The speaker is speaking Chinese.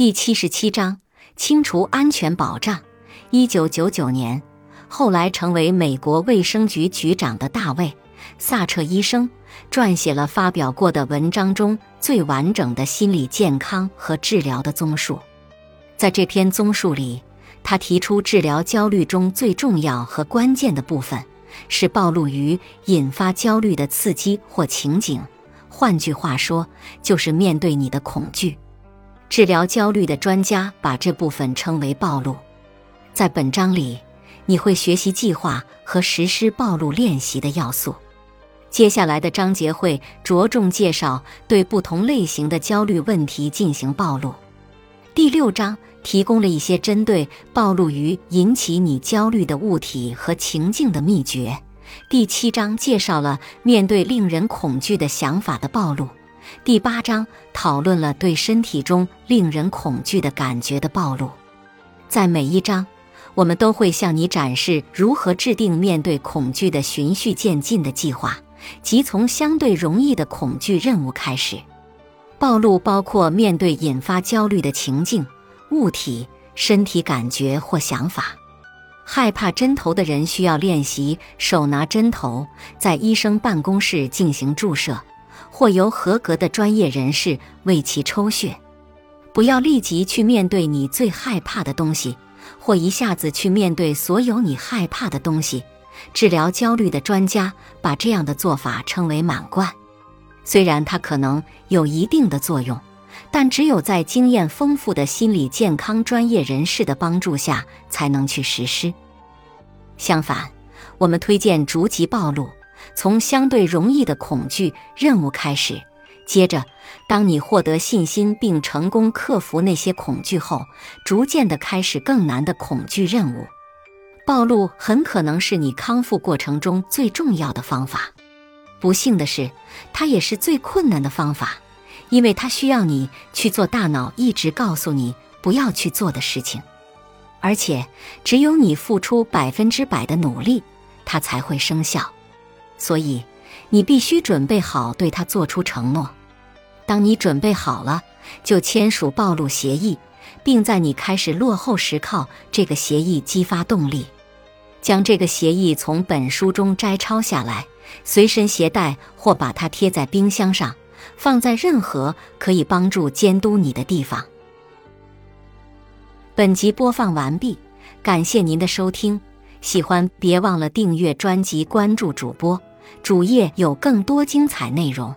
第七十七章清除安全保障。一九九九年，后来成为美国卫生局局长的大卫·萨彻医生，撰写了发表过的文章中最完整的心理健康和治疗的综述。在这篇综述里，他提出治疗焦虑中最重要和关键的部分是暴露于引发焦虑的刺激或情景。换句话说，就是面对你的恐惧。治疗焦虑的专家把这部分称为暴露。在本章里，你会学习计划和实施暴露练习的要素。接下来的章节会着重介绍对不同类型的焦虑问题进行暴露。第六章提供了一些针对暴露于引起你焦虑的物体和情境的秘诀。第七章介绍了面对令人恐惧的想法的暴露。第八章讨论了对身体中令人恐惧的感觉的暴露。在每一章，我们都会向你展示如何制定面对恐惧的循序渐进的计划，即从相对容易的恐惧任务开始。暴露包括面对引发焦虑的情境、物体、身体感觉或想法。害怕针头的人需要练习手拿针头，在医生办公室进行注射。或由合格的专业人士为其抽血。不要立即去面对你最害怕的东西，或一下子去面对所有你害怕的东西。治疗焦虑的专家把这样的做法称为“满贯”。虽然它可能有一定的作用，但只有在经验丰富的心理健康专业人士的帮助下才能去实施。相反，我们推荐逐级暴露。从相对容易的恐惧任务开始，接着，当你获得信心并成功克服那些恐惧后，逐渐地开始更难的恐惧任务。暴露很可能是你康复过程中最重要的方法。不幸的是，它也是最困难的方法，因为它需要你去做大脑一直告诉你不要去做的事情，而且只有你付出百分之百的努力，它才会生效。所以，你必须准备好对他做出承诺。当你准备好了，就签署暴露协议，并在你开始落后时靠这个协议激发动力。将这个协议从本书中摘抄下来，随身携带或把它贴在冰箱上，放在任何可以帮助监督你的地方。本集播放完毕，感谢您的收听。喜欢别忘了订阅专辑，关注主播。主页有更多精彩内容。